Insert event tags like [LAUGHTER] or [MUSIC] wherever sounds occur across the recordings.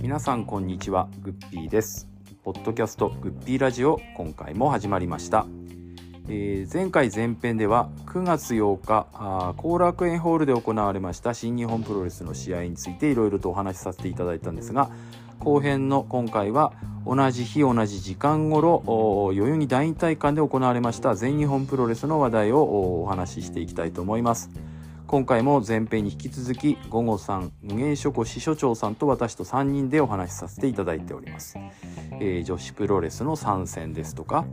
皆さんこんにちはグッピーです。ポッドキャストグッピーラジオ今回も始まりました、えー前回前編では9月8日後楽園ホールで行われました新日本プロレスの試合についていろいろとお話しさせていただいたんですが後編の今回は同じ日同じ時間頃お代々木第二体館で行われました全日本プロレスの話題をお話ししていきたいと思います。今回も前編に引き続き午後さん無限書庫支所長さんと私と3人でお話しさせていただいております、えー女子プロレスの参戦ですとか、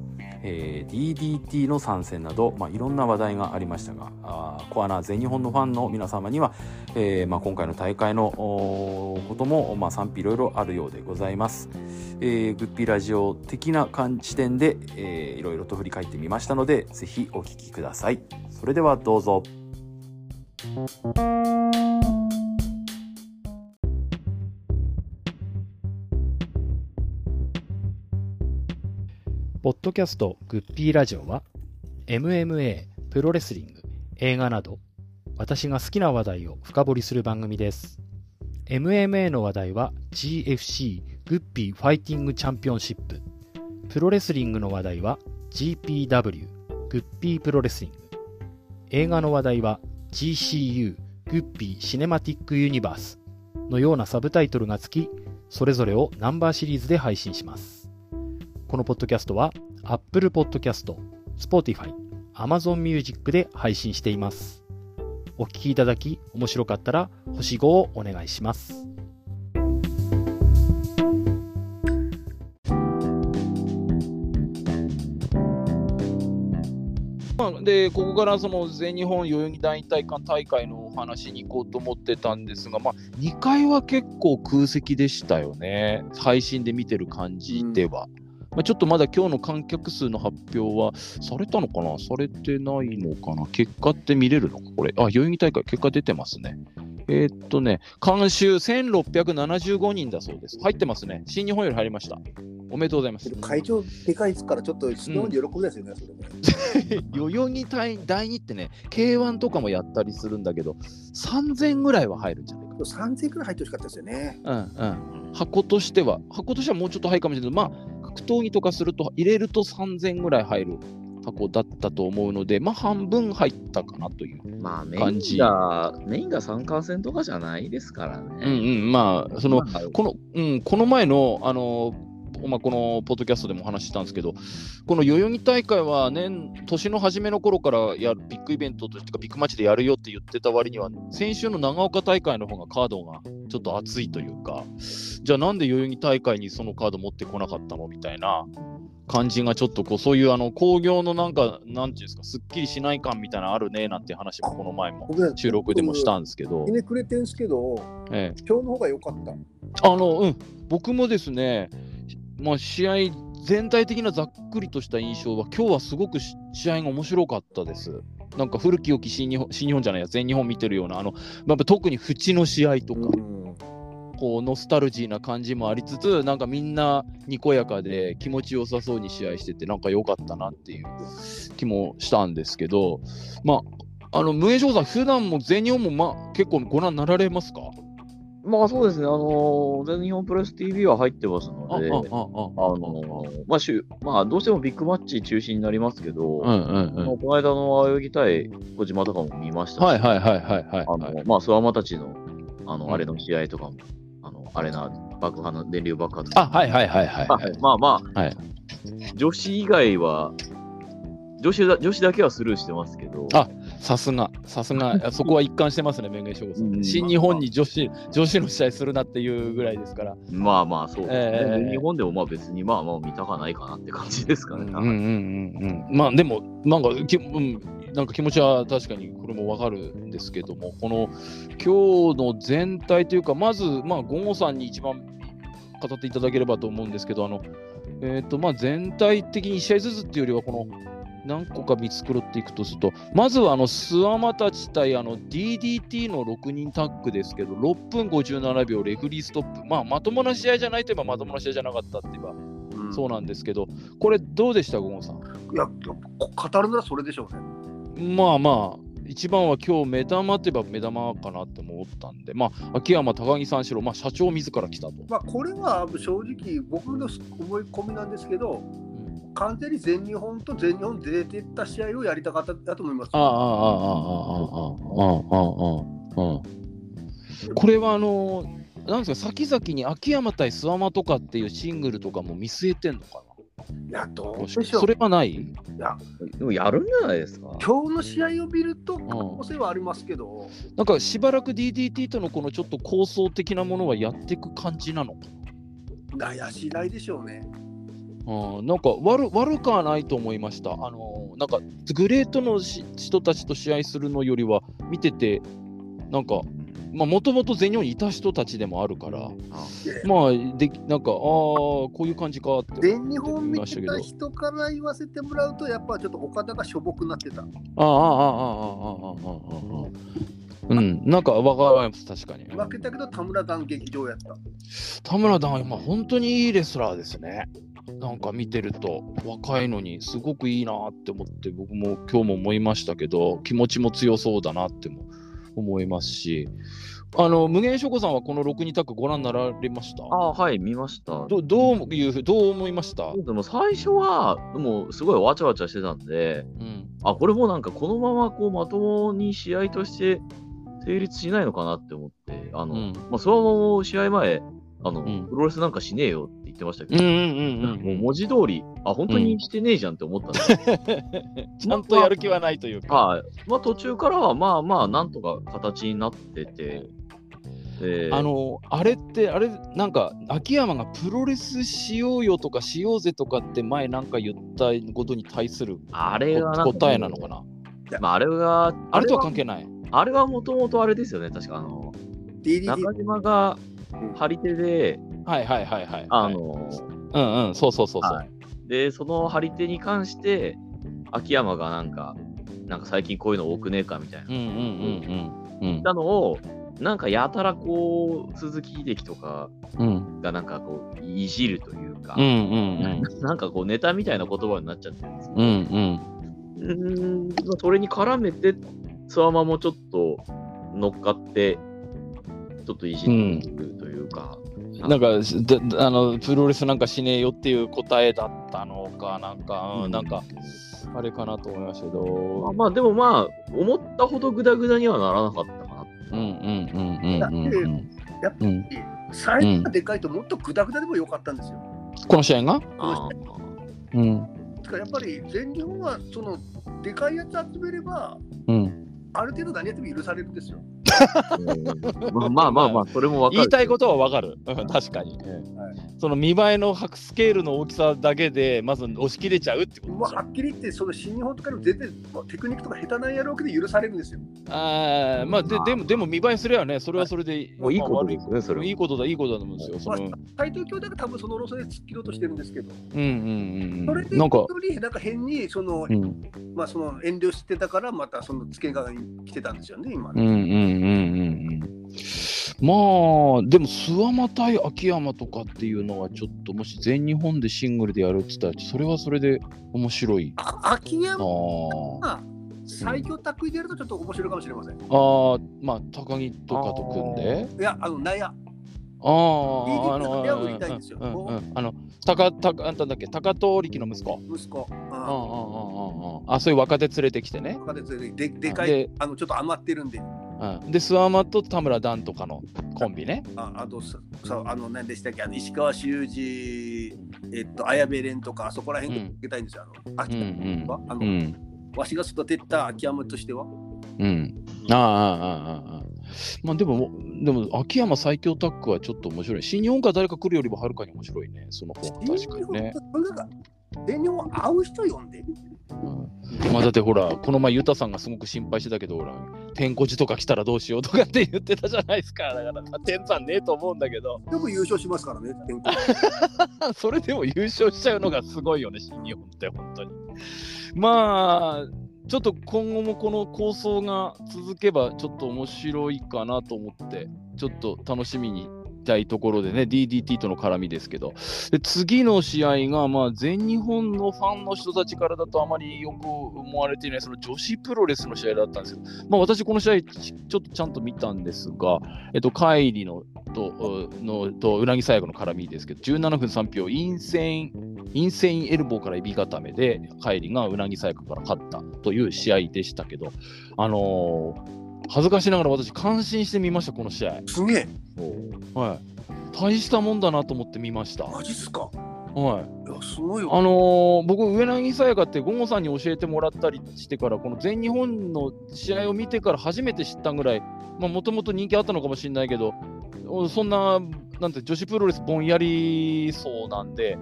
えー DDT の参戦など、まあ、いろんな話題がありましたがあコアな全日本のファンの皆様には、えーまあ、今回の大会のことも、まあ、賛否いろいろあるようでございます、えーグッピーラジオ的な観視点で、えーいろいろと振り返ってみましたのでぜひお聞きください。それではどうぞ。ポッドキャストグッピーラジオは MMA、プロレスリング、映画など私が好きな話題を深掘りする番組です。MMA の話題は GFC グッピーファイティングチャンピオンシップ。プロレスリングの話題は GPW グッピープロレスリング。映画の話題は GCU グッピーシネマティックユニバースのようなサブタイトルがつき、それぞれをナンバーシリーズで配信します。このポッドキャストは Apple Podcast、Spotify、Amazon Music で配信しています。お聞きいただき面白かったら星5をお願いします。でここからその全日本代々木第二体館大会のお話に行こうと思ってたんですが、まあ、2回は結構空席でしたよね、配信で見てる感じでは。まあ、ちょっとまだ今日の観客数の発表はされたのかなされてないのかな結果って見れるのかこれ。あ、代々木大会結果出てますね。えーっとね、監修1675人だそうです。入ってますね。新日本より入りました。おめでとうございます。会場でかいですから、ちょっと質問で喜びですよね、それね。[LAUGHS] 代々木第第2ってね、K1 とかもやったりするんだけど、3000ぐらいは入るんじゃないか3000くらい入ってほしかったですよね。な。うんうん。箱としては、箱としてはもうちょっと入るかもしれないけど、まあ、格闘技とかすると、入れると3000ぐらい入る箱だったと思うので、まあ、半分入ったかなという。まあメイ感じンが、メインが参観戦とかじゃないですからうんね。うん、まあ、その、まあこの、うん、この前の、あの、まあ、このポッドキャストでもお話ししたんですけど、この代々木大会は年、年の初めの頃からやるビッグイベントとしてか、ビッグマッチでやるよって言ってた割には、先週の長岡大会の方がカードがちょっと熱いというか、じゃあなんで代々木大会にそのカード持ってこなかったのみたいな感じがちょっとこう、そういうあの興行のなんか、なんていうんですか、すっきりしない感みたいなのあるねなんて話もこの前も収録でもしたんですけど。ひ、ねくれてんすけど、ええ、今日の方が良かった。あの、うん、僕もですね、まあ、試合全体的なざっくりとした印象は、今日はすごくし試合が面白かったです。なんか古き良き新日本新日本じゃないや、全日本見てるような、あのやっぱ特に縁の試合とか、うんこうノスタルジーな感じもありつつ、なんかみんなにこやかで気持ちよさそうに試合してて、なんか良かったなっていう気もしたんですけど、まあ、あの無縁翔さん、普段も全日本も、まあ、結構ご覧になられますか？まあそうですね、あのー全日本プロレス TV は入ってますので、あのーまあ、週まあ、どうしてもビッグマッチ中心になりますけど、うんうんうん。まあこの間の代々木対小島とかも見ましたし、はいはいはいはいはいあはい。のまあ、スワマたちのあの、うんあれの試合とかも、あのあれな爆破の電流爆発あ、はいはいはいはい、まあはい。まあまあ、はい。女子以外は、女子だ女子だけはスルーしてますけど、あさすが、さすが、[LAUGHS] そこは一貫してますね、弁外翔吾さ。うんん新日本に女子女子の試合するなっていうぐらいですから。まあまあそうですね、ええ日本でもまあ別にまあまあ見たかないかなって感じですかね。うんうんうんうん。まあでも、なんかき、うん、なんか気持ちは確かにこれもわかるんですけども、この今日の全体というか、まず、まあ、ゴンゴさんに一番語っていただければと思うんですけど、あの、えっ、と、まあ、全体的に1試合ずつっていうよりは、この、何個か見繕っていくとすると、まずはあのスワマたち対あの DDT の6人タッグですけど、6分57秒レフリーストップ、まあ、まともな試合じゃないといえばまともな試合じゃなかったって言えばうんそうなんですけど、これどうでした、ゴンさん？いや、こ語るならそれでしょうね。まあまあ、一番は今日目玉といえば目玉かなって思ったんで、まあ、秋山、高木三四郎、まあ、社長自ら来たと。まあ、これは正直、僕の思い込みなんですけど、完全に全日本と全日本で出てった試合をやりたかっただと思います。ああ、ああ、ああ、ああ、ああ、ああ、ああ。これはあのなんですか、先々に秋山対諏訪間とかっていうシングルとかも見据えてんのかいや、どなうでしょうそ。れはない？でもやるんじゃないですか？今日の試合を見ると可能性はありますけど、なんかしばらく DDT とのこのちょっと構想的なものはやっていく感じなのか悩しないでしょうね。うん、なんか悪悪くはないと思いました。あのなんかグレートのし人たちと試合するのよりは見てて、なんか、まあもともと全日本にいた人たちでもあるから、まあでなんか、ああ、こういう感じかって全日本見てた。人から言わせてもらうと、やっぱちょっと岡田がしょぼくなってた。ああ、ああ、ああ、ああ、ああ、ああ。うん、なんかわかります、確かに。負けたけど、田村団劇場やった。田村段は今本当にいいレスラーですね。なんか見てると若いのにすごくいいなって思って僕も今日も思いましたけど気持ちも強そうだなっても思いますし。あの無限諸子さんはこの6二択ご覧になられました？ああ、はい、見ました。どどういうどう思いました、でも最初は、でもすごいわちゃわちゃしてたんで、うん。あ、これもなんかこのままこうまともに試合として成立しないのかなって思って、あの、うん。まあ、そのままも試合前、あの、うんプロレスなんかしねえよって言ってましたけど、うんうんうんもう文字通り、あ、本当にしてねえじゃんって思ったんですよ。[LAUGHS] ちゃんとやる気はないというか。はい。まあ途中からはまあまあ、なんとか形になってて、であのあれってあれなんか秋山がプロレスしようよとかしようぜとかって前なんか言ったことに対するあれが答えなのかな？まあ、あれが、あれとはは関係ない。あれはもともとあれですよね、確かあの、DDT 中島が張り手で、はいはいはいはい。あはいの、うんうん、そうそうそうそう。はいで、その張り手に関して、秋山がなんか、なんか最近こういうの多くねえかみたいな、うんうんうんうん。たのを、なんかやたらこう、鈴木秀樹とかうんがなんかこう、いじるというか、うんうん [LAUGHS] なんかこう、ネタみたいな言葉になっちゃってるんですよ。うんうんうーん、まあそれに絡めて、スワマもちょっと乗っかって、ちょっといじってくるというか、なんかだあのプロレスなんかしねえよっていう答えだったのかなんか、うんうんなんかあれかなと思いましたけまあど。まあ、でもまあ、思ったほどグダグダにはならなかったかな。うんうんうんうんうんうんやっぱうん。サイズがでかいともっとグダグダでもよかったんですよ。この試合が？あうんだからやっぱり全日本はそのでかいやつ集めれば、うん。ある程度何やっても許されるんですよ。ーまあまあまあまあ、それもわかる。言いたいことはわかる。うん確かに。その見栄えの白スケールの大きさだけでまず押し切れちゃうってことはっきり言って、その新日本とかでも全然テクニックとか下手なんやろうけど許されるんですよ。あーまあででもでも見栄えすればね。それはそれで、もういいことでまあすね、いいいことだいいことだと思うんですよ。そのま斎藤兄弟が多分その路線で突っ切ろうとしてるんですけど、うんうんうんそれでなんかなんか変にその、うん。まあ、その遠慮してたから、またその付けがに来てたんですよね、今ね。うんうんうんうんうん。まあでも諏訪間対秋山とかっていうのはちょっともし全日本でシングルでやるって言ったらそれはそれで面白い。あ秋あ山ー。が最強タッグでやるとちょっと面白いかもしれません。いあーまあ高木とかと組んで。や、あの、納屋。あああのの部屋を売りたいんですよ。うんうんうん。あの高高あんただっけ高遠力の息子。息子。あそういう若手連れてきてね。あでででかいで、あのちょっと余ってるんで、うん、で諏訪間と田村段とかのコンビねああとさ、さあの何でしたっけ、あの石川修司、えっと、綾部蓮とか、あそこら辺で受けたいんですよ。あの秋うんうん山は、あの、うんわしが育てた秋山としては。うん。ああ、ああ、ああ。まあでも、でも、秋山最強タッグはちょっと面白い。新日本から誰か来るよりもはるかに面白いね。その方が確かにね。全日本会う人呼んで。うん、まあだってほら、この前、ユタさんがすごく心配してたけど、ほら、天候寺とか来たらどうしようとかって言ってたじゃないですか。だから、天山ねえと思うんだけど、でも優勝しますからね、天候 [LAUGHS] それでも優勝しちゃうのがすごいよね、新日本って、本当に。まあ、ちょっと今後もこの構想が続けば、ちょっと面白いかなと思って、ちょっと楽しみにたいところでね、DDT との絡みですけど、で次の試合が、まあ、全日本のファンの人たちからだとあまりよく思われていない、その女子プロレスの試合だったんですけど、まあ、私、この試合、ちちょっとちゃんと見たんですが、えっと、カイリのとのとウナギ・サヤカの絡みですけど、17分3秒、インセイン、インセインエルボーからエビ固めで、カイリがウナギ・サヤカから勝ったという試合でしたけど、あのー恥ずかしながら私、感心してみました、この試合。すげえ。はい。大したもんだなと思って見ました。マジっすか？はい。いや、すごいわ。あのー僕、上柳さやかって、ゴゴさんに教えてもらったりしてから、この全日本の試合を見てから初めて知ったぐらい、もともと人気あったのかもしれないけど、おそんな、なんて、女子プロレスぼんやりそうなんで、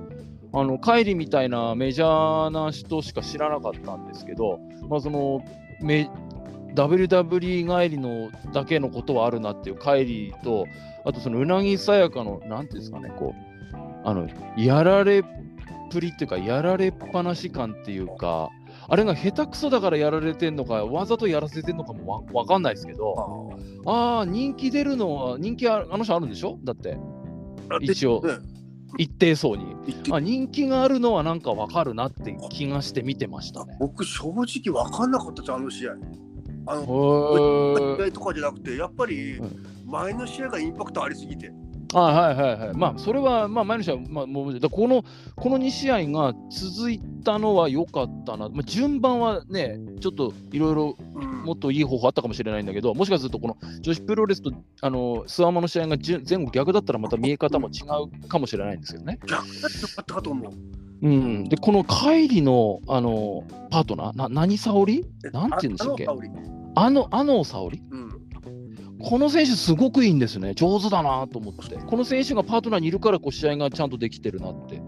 あの、カイリみたいなメジャーな人しか知らなかったんですけど、まあ、その、め WWE 帰りのだけのことはあるなっていうカイリと、あとそのうなぎさやかの、なんていうんですかね、こう、あの、やられっぷりっていうか、やられっぱなし感っていうか、あれが下手くそだからやられてんのか、わざとやらせてんのかもわわかんないですけど、ああ、人気出るのは、人気ああの人あるんでしょ？だって、あ一応ね一定層に。あ人気があるのはなんかわかるなって気がして見てましたね。僕、正直分かんなかったです、あの試合。あの、へ試合とかじゃなくて、やっぱりうん前の試合がインパクトありすぎて。あはいはいはい。まあ、それは、まあ、前の試合、まあ、もう、だこの、この2試合が続いたのは良かったな。まあ、順番はね、ちょっといろいろうんもっといい方法あったかもしれないんだけど、もしかするとこの女子プロレスとあのスワマの試合が前後逆だったらまた見え方も違うかもしれないんですけどね。逆だったかと思う。うん、で、この帰りのあのパートナー、な何沙織？えなんて言うんでしたっけ？あの、あの沙織うん。この選手すごくいいんですね。上手だなと思って。この選手がパートナーにいるからこう試合がちゃんとできてるなって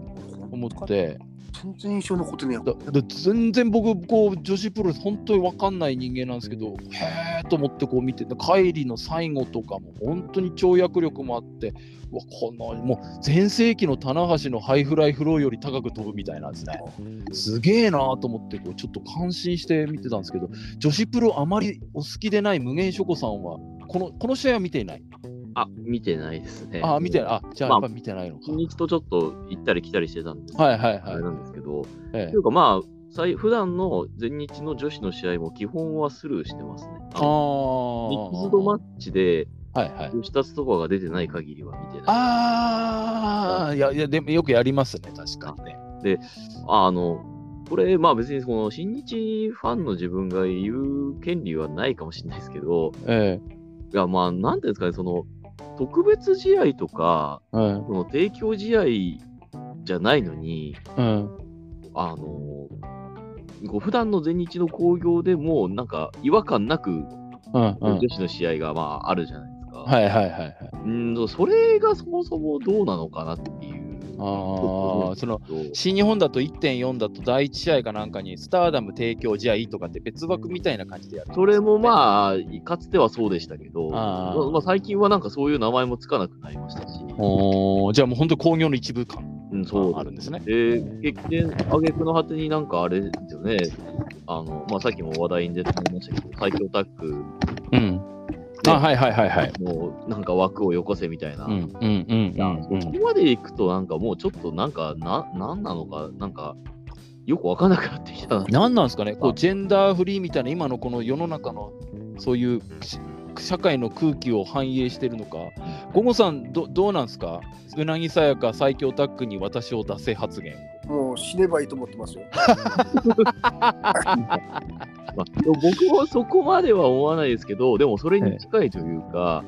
思って。全然印象残ってねえよ。全然僕こう女子プロレス本当に分かんない人間なんですけどへえと思ってこう見てて帰りの最後とかも本当に跳躍力もあってうわこのもう全盛期の棚橋のハイフライフローより高く飛ぶみたいなんですね。すげえなと思ってこうちょっと感心して見てたんですけど女子プロあまりお好きでない無限ショコさんはこのこの試合は見ていない？あ、見てないですね。あ見てない。あじゃあまあやっぱ見てないのか、新日とちょっと行ったり来たりしてたんで、はいはいはい。なんですけど、ええ。というかまあ、さい普段の全日の女子の試合も基本はスルーしてますね。ああのミックスドマッチではいはい。吉達とかが出てない限りは見てない。ああいやいやでもよくやりますね確かにね。あの、これ、まあ別にこの新日ファンの自分が言う権利はないかもしれないですけど、え。いやまあ、なんていうんですかね、その、特別試合とか、えうんその提供試合じゃないのに、うんあの、こう普段の全日の興行でも、なんか違和感なくうんうん女子の試合がまああるじゃないですか。はいはいはいはいうん、それがそもそもどうなのかなっていう。ああその新日本だと1.4だと第1試合かなんかにスターダム提供試合とかって別枠みたいな感じでやるそれもまあ、かつてはそうでしたけど、あー。まあまあ、最近はなんかそういう名前もつかなくなりましたし、おーじゃあもう本当に工業の一部感うん、そうがあるんですね。で、激戦、挙句の果てになんかあれですよね、あの、まあ、さっきも話題に出てましたけど、最強タッグ。うんあはいはいはいはい。のなんか枠をよこせみたいな。うんうんうんうん。そこまで行くとなんかもうちょっとなんか、な、なんなのか、なんか、よくわかんなくなってきたな。何なんですかね？こうジェンダーフリーみたいな今のこの世の中のそういうし社会の空気を反映してるのか。ゴゴさんどどうなんですか？うなぎさやか最強タッグに私を出せ発言もう死ねばいいと思ってますよ。まあ、僕もそこまでは思わないですけど、でもそれに近いというか、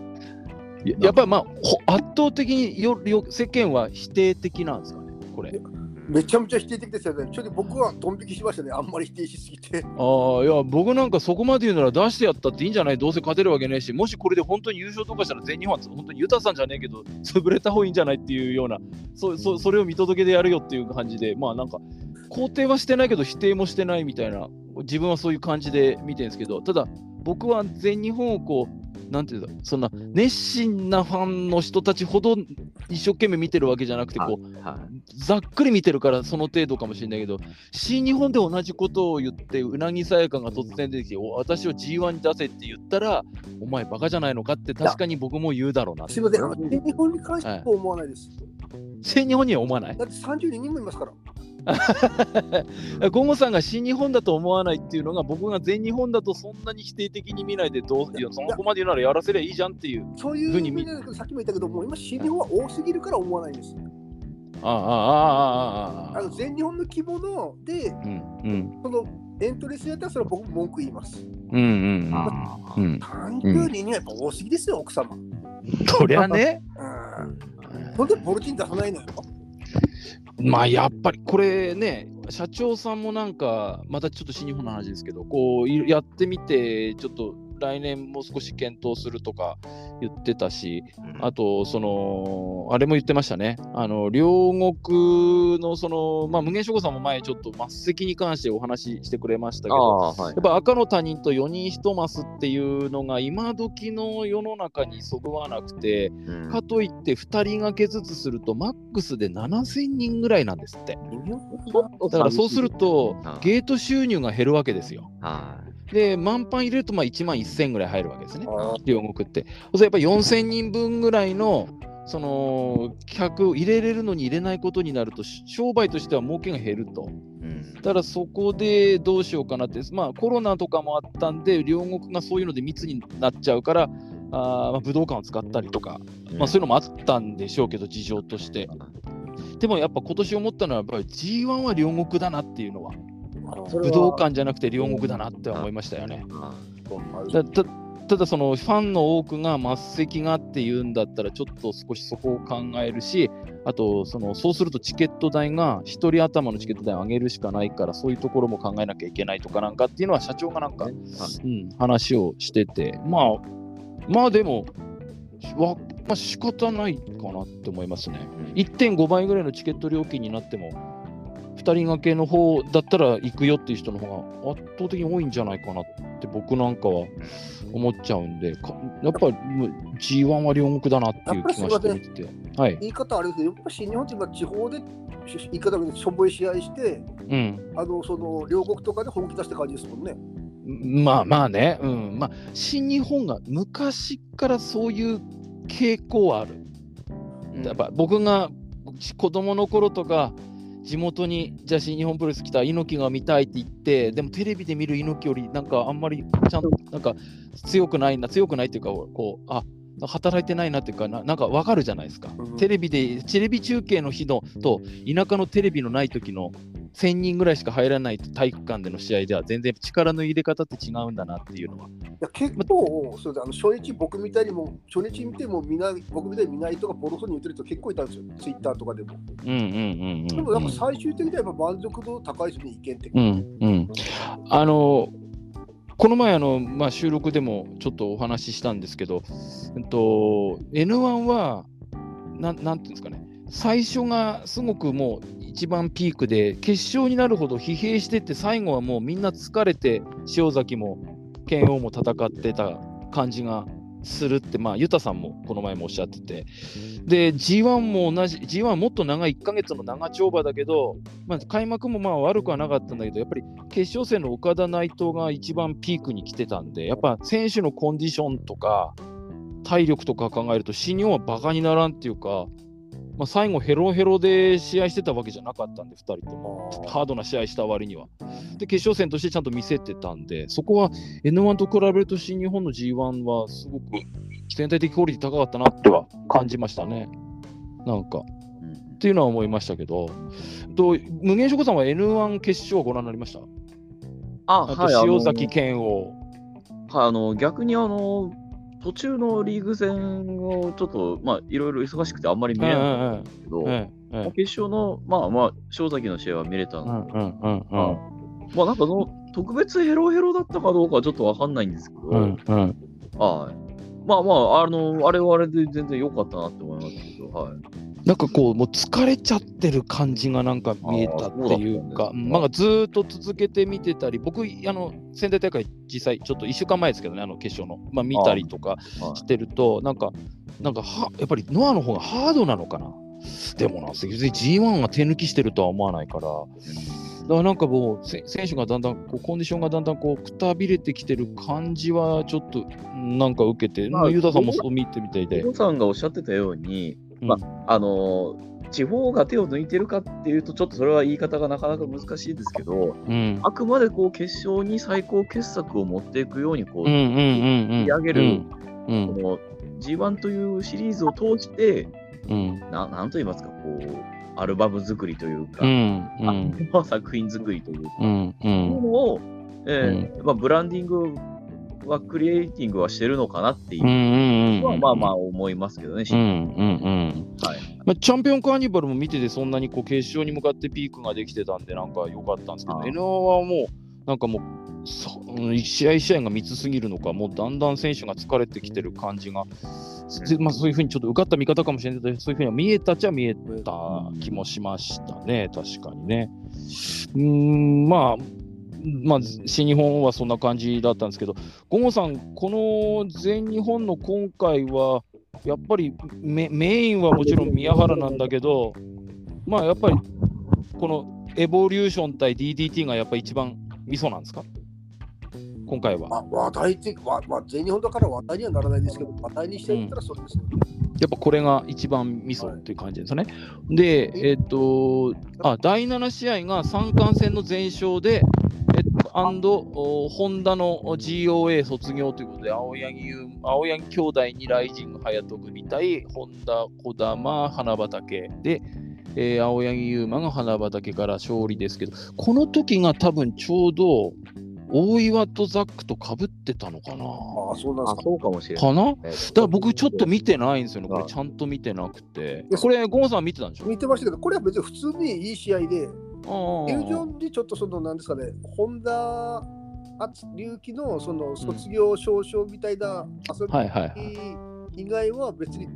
ややっぱりまあほ圧倒的によよ世間は否定的なんですかねこれめちゃめちゃ否定的ですよね。ちょっと僕はドン引きしましたね。あんまり否定しすぎて。ああいや僕なんかそこまで言うなら出してやったっていいんじゃない？どうせ勝てるわけねえしもしこれで本当に優勝とかしたら全日本は本当にユタさんじゃねえけど [LAUGHS] 潰れた方がいいんじゃないっていうようなそそそれを見届けでやるよっていう感じでまあなんか肯定はしてないけど否定もしてないみたいな自分はそういう感じで見てるんですけどただ僕は全日本をこうなんていうんだそんな熱心なファンの人たちほど一生懸命見てるわけじゃなくてこうはざっくり見てるからその程度かもしれないけど新日本で同じことを言ってうなぎさやかが突然出てきてお私を G1 に出せって言ったらお前バカじゃないのかって確かに僕も言うだろうなすみません、あの全日本に関しては思わないです。新日本には思わないだって32人もいますから。ゴムさんが新日本だと思わないっていうのが僕が全日本だとそんなに否定的に見ないでどういやそこまで言うならやらせりゃいいじゃんっていうそういうふうに見さっきも言ったけどもう今新日本は多すぎるから思わないんですよ。あああああああの全日本の規模ので、うんうん、そのエントリーするやったらそれは僕文句言います。うんうんうん。単純にやっぱ多すぎですよ、奥様。そりゃね。うん。なんでボルチン出さないのよ。まあやっぱりこれね社長さんもなんかまたちょっと新日本の話ですけどこうやってみてちょっと来年もう少し検討するとか言ってたしあとそのあれも言ってましたねあの両国のそのまあ無限諸子さんも前ちょっと末席に関してお話ししてくれましたけあどあ、はいやっ。ぱ赤の他人と4人1マスっていうのが今時の世の中にそぐわなくてうんかといって2人掛けずつするとマックスで7000人ぐらいなんですって。だからそうするとゲート収入が減るわけですよ。はで満帆入れるとまあ1万1000ぐらい入るわけですねあ両国って。そうやっぱり4000人分ぐらいのその客入れれるのに入れないことになるとし商売としては儲けが減ると。い。うんだからそこでどうしようかなって、まあコロナとかもあったんで、両国がそういうので密になっちゃうから、あーまあ武道館を使ったりとか、まあ、そういうのもあったんでしょうけど、事情として。でもやっぱ今年思ったのは、やっぱり G1 は両国だなっていうのは武道館じゃなくて両国だなって思いましたよね。ただそのファンの多くが末席がっていうんだったらちょっと少しそこを考えるしあとそのそうするとチケット代が1人頭のチケット代を上げるしかないからそういうところも考えなきゃいけないとかなんかっていうのは社長がなんか、うん、話をしてて。まあまあでもわ、まあ、仕方ないかなって思いますね。1.5倍ぐらいのチケット料金になっても2人掛けの方だったら行くよっていう人の方が圧倒的に多いんじゃないかなって僕なんかは思っちゃうんで、かやっぱりもう G1 は両国だなっていう気がして見てて。はい。言い方あれですけど、やっぱ新日本って今地方でし言い方でしょぼい試合して、うん。あのその両国とかで本気出した感じですもんね。まあまあね、うん。まあ、新日本が昔からそういう傾向はある。やっぱ僕が子供の頃とか、地元にじゃあ新日本プロレス来た猪木が見たいって言って、でもテレビで見る猪木よりなんかあんまりちゃんとなんか強くないな、強くないっていうか、こう、あ働いてないなっていうかな、なんかわかるじゃないですか。うんテレビで、テレビ中継の日のと、田舎のテレビのない時の1000人ぐらいしか入らない体育館での試合では全然力の入れ方って違うんだなっていうのは。いや結構、そうだあの初日僕みたいにも初日見ても見ない僕みたいに見ないとかボロソに言ってる人結構いたんですよ、ツイッターとかでも。うんうんうんうん。でもなんか最終的にはやっぱ満足度高いですね、意見的うに。んうん。あの、この前あの、まあ、収録でもちょっとお話ししたんですけど、えっと、N1 は、なんなんていうんですかね、最初がすごくもう一番ピークで、決勝になるほど疲弊してって、最後はもうみんな疲れて、塩崎も剣王も戦ってた感じがするって、まあ、ユタさんもこの前もおっしゃってて、で、G1 も同じ、G1 もっと長い1ヶ月の長丁場だけど、まあ、開幕もまあ悪くはなかったんだけど、やっぱり決勝戦の岡田内藤が一番ピークに来てたんで、やっぱ選手のコンディションとか、体力とか考えると、新日本はバカにならんっていうか、まあ、最後、ヘロヘロで試合してたわけじゃなかったんで、2人とも。ハードな試合した割には。で、決勝戦としてちゃんと見せてたんで、そこは N1 と比べると新日本の G1 はすごく全体的クオリティ高かったなっては感じましたね。なんか。っていうのは思いましたけど、と無限食さんは N1 決勝はご覧になりました？あ、あ塩崎健王。はい、あの逆にあの途中のリーグ戦をちょっと、まあ、いろいろ忙しくてあんまり見れなかったんですけど、うんうんまあ決勝の、まあまあ、塩崎の試合は見れたんで、うんうんうんうんまあなんかその特別ヘロヘロだったかどうかはちょっとわかんないんですけど、うんうんはい。まあまあ、あの、あれはあれで全然良かったなって思いますけど、はい。なんかこう、もう疲れちゃってる感じがなんか見えたっていうか、うなんかずーっと続けて見てたり、僕、あの仙台大会、実際、ちょっと1週間前ですけどね、あの決勝の、まあ、見たりとかはいしてると、なんか、なんかは、やっぱりノアの方がハードなのかな。でもな、別に G1 が手抜きしてるとは思わないから、だからなんかもう、せ選手がだんだんこう、コンディションがだんだんこうくたびれてきてる感じは、ちょっとなんか受けて、まあまあ、ユダさんもそう見てみたいで。小さんがおっしゃってたように、うんまあの地方が手を抜いてるかっていうと、ちょっとそれは言い方がなかなか難しいですけど、うん。あくまでこう決勝に最高傑作を持っていくようにこう、うんうんうんうん。仕上げるうん。この G1 というシリーズを通して、うん。ななんと言いますか、こう、アルバム作りというか、うん。うん。まあ作品作りというか、うん。うん。いうのを、えーまあ、ブランディングはクリエイティングはしてるのかなっていう。は、まあまあ思いますけどね、うんうんうん。はい。まあ、チャンピオンカーニバルも見ててそんなにこう決勝に向かってピークができてたんでなんか良かったんですけどああ。N1 はもうなんかもうそ試合一試合が密すぎるのかもうだんだん選手が疲れてきてる感じが、でまあ、そういうふうにちょっと受かった見方かもしれない。けどそういうふうには見えたっちゃ見えた気もしましたね。確かにね。うーんまあまあ、新日本はそんな感じだったんですけど、ゴゴさん、この全日本の今回は、やっぱりメメインはもちろん宮原なんだけど、まあやっぱりこのエボリューション対 DDT がやっぱり一番ミソなんですか？今回は。あ話題的、わまあ、全日本だから話題にはならないですけど、話題にしていったらそれですよね。やっぱこれが一番ミソっていう感じですね。で、えっと、あ、第7試合が三冠戦の前勝で、ホンダの GOA 卒業ということで、青柳優青柳兄弟にライジング隼人組対、ホンダ、児玉、花畑で、えー青柳優馬が花畑から勝利ですけど、この時が多分ちょうど、大岩とザックとかぶってたのかなああ、そうなんですか。あそうかもしれない。かな？えーだから僕ちょっと見てないんですよね、これあちゃんと見てなくてや。これ、ゴンさん見てたんでしょ？見てましたけど、これは別に普通にいい試合で、ああフュージョンでちょっとその、なんですかね、本田隆起のその卒業証書みたいな遊はいはいはい。び以外は別に、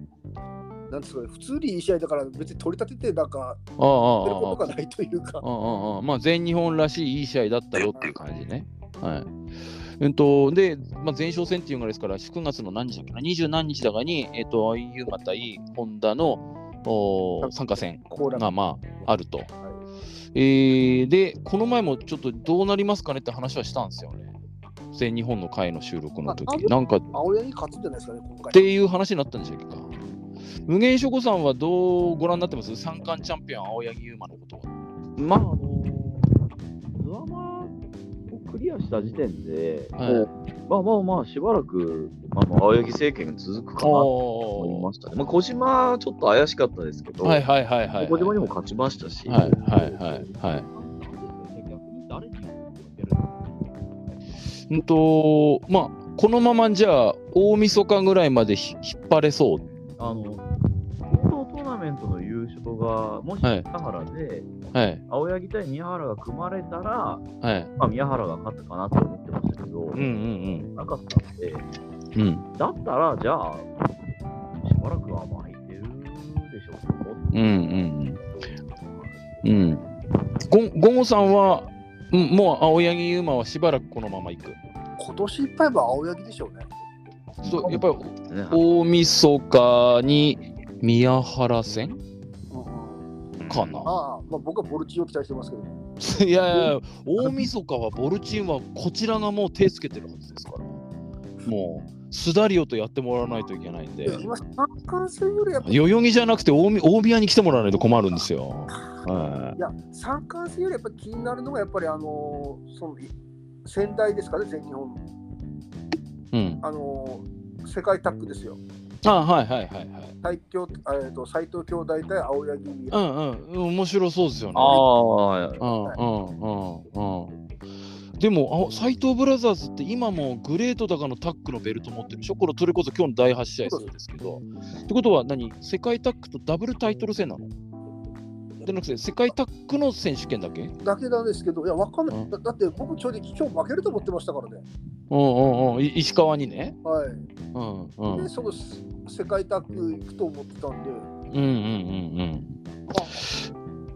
なんですかね、普通にいい試合だから別に取り立ててなんか、あああやってることああがないというかあ、あああまあ全日本らしいいい試合だったよっていう感じね。はい。うんと、で、まあ、前哨戦っていうのがですから、9月の何日だっけな、二十何日だかに、えっ、と、ゆうま対ホンダのお参加戦が、まあ、あると。えーで、この前もちょっとどうなりますかねって話はしたんですよね。全日本の会の収録の時なんか青柳に勝つんじゃないですかね、今回。っていう話になったんでしょうか。無限諸子さんはどうご覧になってます？三冠チャンピオン青柳優馬のことは。まあ、あの、ドラマをクリアした時点で、はいまあまあまあ、しばらく、あの、青柳政権が続くかなと思いましたね。まあ、小島、ちょっと怪しかったですけど、はいはいはい。小島にも勝ちましたし、はいはいはいはい。うんと、まあ、このままじゃあ、大晦日ぐらいまでひ引っ張れそう。あの、ーナメントの優勝が、もしはい宮原で、はい青柳対宮原が組まれたら、はい。まあ、宮原が勝つかなと思ってましたけど、うんうんなかったんで、うん。うんだったら、じゃあ、しばらくはまあ、いてるでしょうと思ってうんうんうん。うん。ゴゴゴさんは、うんもう青柳優馬はしばらくこのまま行く？今年いっぱいは青柳でしょうね。そうやっぱりね。大晦日に宮原戦かな？ああ、まあ、僕はボルチを期待してますけど。[LAUGHS] いやいや、大晦日はボルチンはこちらがもう手つけてるはずですから。もう、スダリオとやってもらわないといけないんで今、三冠戦よりやっぱ代々木じゃなくて大み大宮に来てもらわないと困るんですよ。は [LAUGHS] いや、三冠戦よりやっぱり気になるのが、やっぱりあのーそのい仙台ですかね、全日本。うん、あのー世界タッグですよ。あはいはいはいはい。最強えー、と斎藤兄弟対青柳美うんうん、面白そうですよね。ああ、うんうんうんうん。でも、あ斎藤ブラザーズって今もグレート高のタッグのベルト持ってるでしょこれ、それこそ今日の第8試合そうですけど。ってことは何？世界タッグとダブルタイトル戦なの？なくて、世界タッグの選手権だけ？だけなんですけど、いや、わかんない。うんだだって僕、正直、今日負けると思ってましたからね。うんうんうん。い石川にね。はい。うんうんで、その世界タッグ行くと思ってたんで、うんうんうんうん、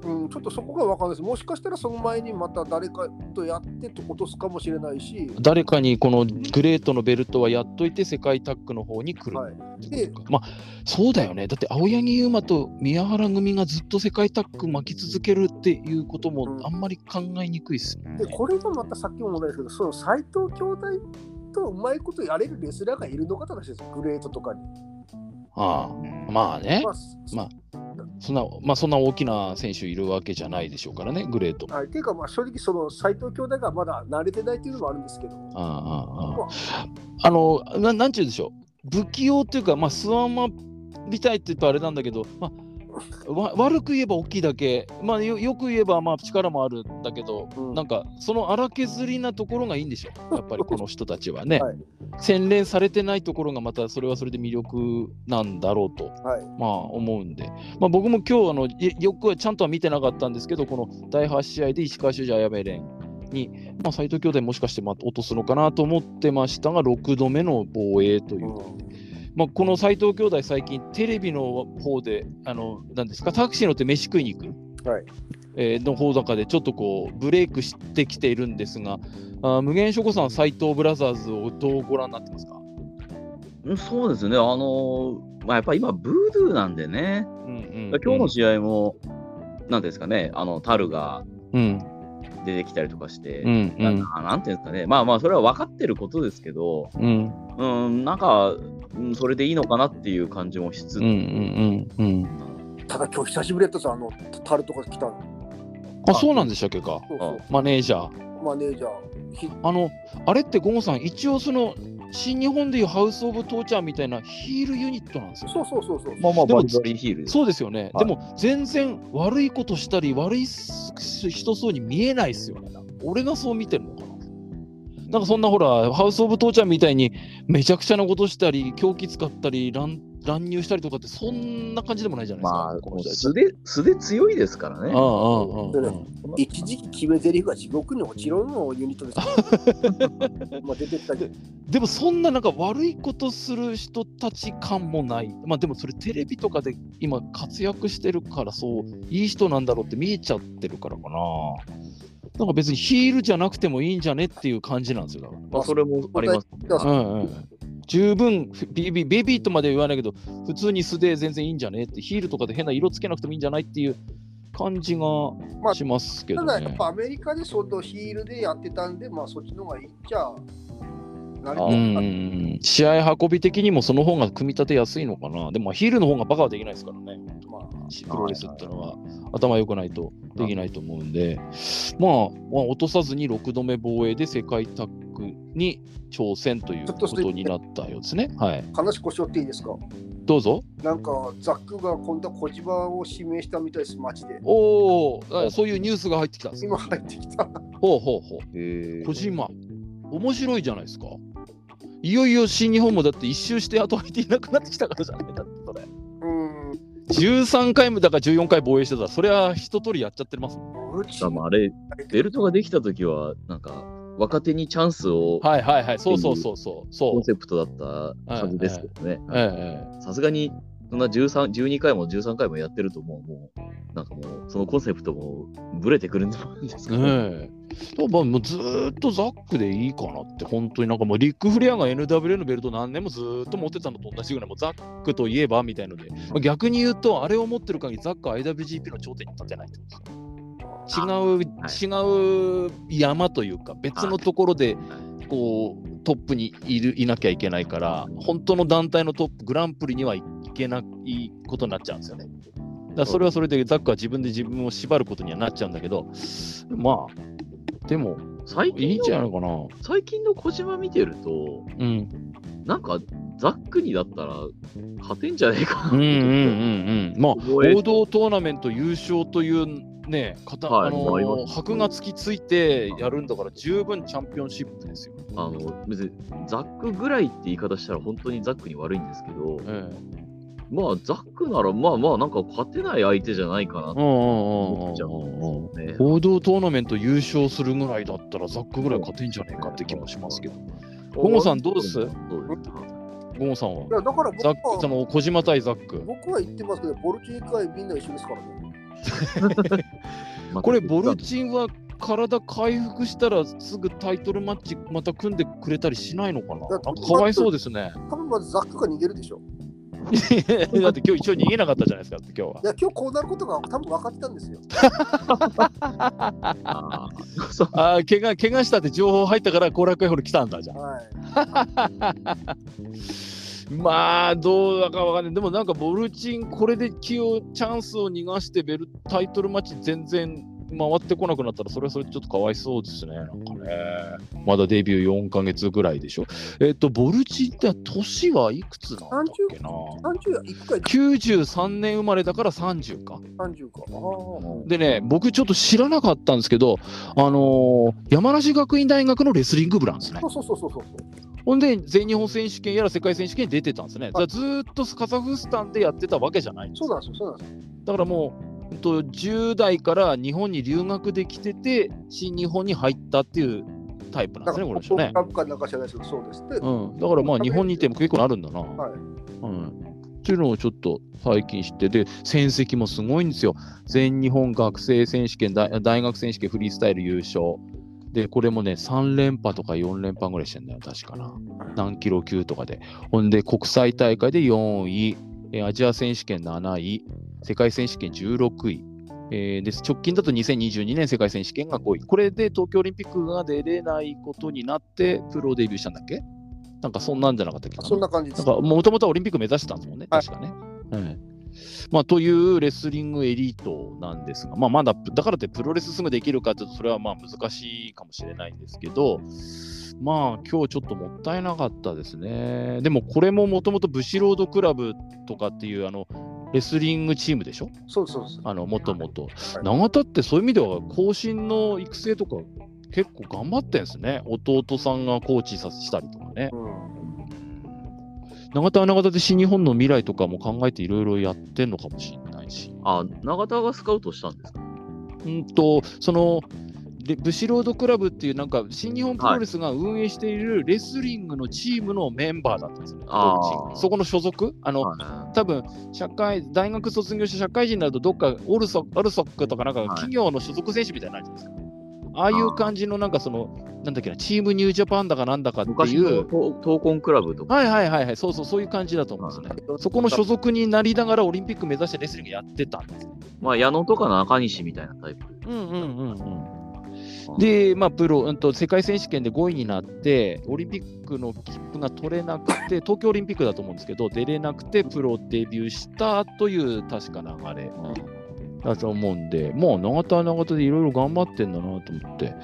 ちょっとそこが分かんないです。もしかしたらその前にまた誰かとやってと落とすかもしれないし、誰かにこのグレートのベルトはやっといて世界タッグの方に来るはいってことか。まあそうだよね。だって青柳優馬と宮原組がずっと世界タッグ巻き続けるっていうこともあんまり考えにくいですよね。でこれがまたさっきも問題ですけど、その斎藤兄弟とうまいことやれるレスラーがいるのかって話です、グレートとかに。ああまあねま。あまあそんなまあそんな大きな選手いるわけじゃないでしょうからね、グレートも。はい、っていうか、まあ、正直、その斎藤兄弟がまだ慣れてないっていうのもあるんですけど、あああのななんて言うんでしょう。不器用っていうか、まあ、スワンマみたいって言うとあれなんだけど、まあ、わ悪く言えば大きいだけ、まあ、よよく言えばまあ力もあるんだけど、うん。なんかその荒削りなところがいいんでしょう、やっぱりこの人たちはね。はい。洗練されてないところがまたそれはそれで魅力なんだろうと、はい、まあ、思うんで、まあ、僕も今日あのいよくはちゃんとは見てなかったんですけど、この第8試合で石川修司、あやめれんに、まあ、斎藤兄弟もしかしてまた落とすのかなと思ってましたが、6度目の防衛というう。んまあ、この斎藤兄弟、最近、テレビの方で、あのなんですか、タクシー乗って飯食いに行く、はい。えーの方高で、ちょっとこう、ブレイクしてきているんですが、あー無限諸子さん、斎藤ブラザーズをどうご覧になってますか、うんそうですね、あのーまあ、やっぱ今、ブードゥーなんでね、うんうん今日の試合も、なんですかね、あのタルがうん出てきたりとかして、うんうなんなんていうんですかね、まあまあ、それは分かってることですけど、うん。うん、なんか、うんそれでいいのかなっていう感じもしつつ、うんうんうんうん。ただ今日久しぶりだったさ、あのタルとか来たの。あそうなんでしたっけか。そうそう。マネージャー。マネージャー。ひあのあれってゴンさん一応その新日本でいうハウス・オブ・トーチャーみたいなヒールユニットなんですよ。そうそうそうそう。まあまあ、でもバリバリヒールです。そうですよね、はい。でも全然悪いことしたり悪い人そうに見えないですよね。俺がそう見てるのかな。なんかそんなほらハウス・オブ・トーチャーみたいにめちゃくちゃなことしたり狂気使ったり乱乱入したりとかってそんな感じでもないじゃないですか、まあ、素で素で強いですからね。ああああああでね一時期決め台詞が地獄に落ちろのユニットです。[LAUGHS] まあ出てきたけど。でもそんななんか悪いことする人たち感もない。まあでもそれテレビとかで今活躍してるからそういい人なんだろうって見えちゃってるからかな。なんか別にヒールじゃなくてもいいんじゃねっていう感じなんですよ。まあ、それもあります。うんうん、十分ビビベビーとまでは言わないけど普通に素で全然いいんじゃねってヒールとかで変な色つけなくてもいいんじゃないっていう感じがまあしますけどね。ただやっぱアメリカでそのヒールでやってたんで、まあそっちの方がいいっちゃ。う。ん試合運び的にもその方が組み立てやすいのかな。でもまあヒールの方がバカはできないですからね。まあプロレスってのは頭良くないとできないと思うんで、まあ、まあ、落とさずに6度目防衛で世界タッグに挑戦ということになったようですね。はい。話腰折っていいですか？どうぞ。なんかザックが今度は小島を指名したみたいです、街で。おお、あそういうニュースが入ってきたんですか今入ってきた。ほうほうほへう。小島、面白いじゃないですか。いよいよ新日本もだって一周して後入っていなくなってきたからじゃないだってそれ。うん。13回もだから14回防衛してたら、それは一通りやっちゃってますもん。ああれ、ベルトができたときは、なんか、若手にチャンスをはいはいはい、そうそうそうそう。コそう。ンセプトだったはずですけどね。ええさすがに、そんな13 12回も13回もやってるともう、もう、なんかもう、そのコンセプトもブレてくるんですか？ね。え。えだからもうずーっとザックでいいかなって、本当になんかもうリック・フレアが NWA のベルト何年もずーっと持ってたのと同じぐらい、もうザックといえばみたいので、まあ逆に言うと、あれを持ってる限りザックは IWGP の頂点に立てないってことですよ。違う、違う山というか、別のところでこうトップにいるいなきゃいけないから、本当の団体のトップ、グランプリにはいけないことになっちゃうんですよね。だからそれはそれでザックは自分で自分を縛ることにはなっちゃうんだけど、まあ、でも最近いいんじゃないかな。最近の小島見てると、うん。なんか、ザックにだったら勝てんじゃねえかな。うんうんうんうん。まあ、王道トーナメント優勝というね、かたはいあの箔が突きついてやるんだから、十分チャンピオンシップですよ。あの別にザックぐらいって言い方したら本当にザックに悪いんですけど、ええまあザックならまあまあなんか勝てない相手じゃないかなとうんうんうん思っちゃううんうん。ですよね。王道トーナメント優勝するぐらいだったら、ザックぐらい勝てんじゃねえかって気もしますけど。ゴゴさんどうです。ゴンさんは？いやだから僕ザックそはの小島対ザック。僕は言ってますけど、ボルチ以外みんな一緒ですからね。これボルチンは体回復したらすぐタイトルマッチまた組んでくれたりしないのかな？かかわいそうですね。多分まずザックが逃げるでしょ？だって今日一応逃げなかったじゃないですか、今日はいや、今日こうなることが多分分かってたんですよ。ああ、怪我怪我したって情報入ったから後楽園ホール来たんだじゃん。はい。[LAUGHS] まあ、どうだかわかんない。でもなんかボルチン、これで気を、チャンスを逃がしてベルタイトルマッチ全然回ってこなくなったら、それはそれでちょっとかわいそうですね。なんかね。まだデビュー4ヶ月ぐらいでしょ。えっ、と、ボルチンって年はいくつなんだっけな？30いくか93年生まれだから30か。30か。でね、僕ちょっと知らなかったんですけど、あのー山梨学院大学のレスリング部なんですねそ。うそうそうそうそう。ほんで、全日本選手権やら世界選手権に出てたんですね。ずーっとカザフスタンでやってたわけじゃないんですよそうなんですよ。そうなんですよ。だからもう、と10代から日本に留学できてて、新日本に入ったっていうタイプなんですね、この人ね。株価なんか知らないですけど、そうです。で、うん、だからまあ日本にいても結構なるんだな。はい。うん。っていうのをちょっと最近知って、で、戦績もすごいんですよ。全日本学生選手権、大大学選手権フリースタイル優勝。で、これもね、3連覇とか4連覇ぐらいしてんだよ、確かな。何キロ級とかで。ほんで、国際大会で4位、えーアジア選手権7位、世界選手権16位。えーです直近だと2022年世界選手権が5位。これで東京オリンピックが出れないことになって、プロデビューしたんだっけ？なんかそんなんじゃなかったっけ？そんな感じです。もともとオリンピック目指してたんですもんね、はい確かね。はいまあ、というレスリングエリートなんですが、まあ、まだだからってプロレスすぐできるかというと、それはまあ難しいかもしれないんですけど、まあ今日ちょっともったいなかったですね。でもこれももともとブシロードクラブとかっていうあのレスリングチームでしょ？そうそうそう。あのもともと。はい永田ってそういう意味では後進の育成とか結構頑張ってんですね。弟さんがコーチさせしたりとかね。うん。永田は永田で新日本の未来とかも考えていろいろやってんのかもしれないし。あ、永田がスカウトしたんですか？うんと、その、でブシロードクラブっていうなんか新日本プロレスが運営しているレスリングのチームのメンバーだったんですよね。あーボルチンがそこの所属？あの、はい多分社会大学卒業して社会人になるとどっかオルソアルソックとかなんかはい企業の所属選手みたいになるじゃないですか。ああいう感じのなんかそのなんだっけなチームニュージャパンだかなんだかっていう闘闘魂クラブとか。はいはいはいはいそうそうそういう感じだと思うんですね。そこの所属になりながらオリンピック目指してレスリングやってたんですよ。まあ、矢野とか中西みたいなタイプ。うんうんうんうん。で、まあ、プロ、うんと、世界選手権で5位になって、オリンピックの切符が取れなくて、東京オリンピックだと思うんですけど、出れなくて、プロデビューしたという確か流れだと思うんで、まあ、永田は永田でいろいろ頑張ってんだなと思って、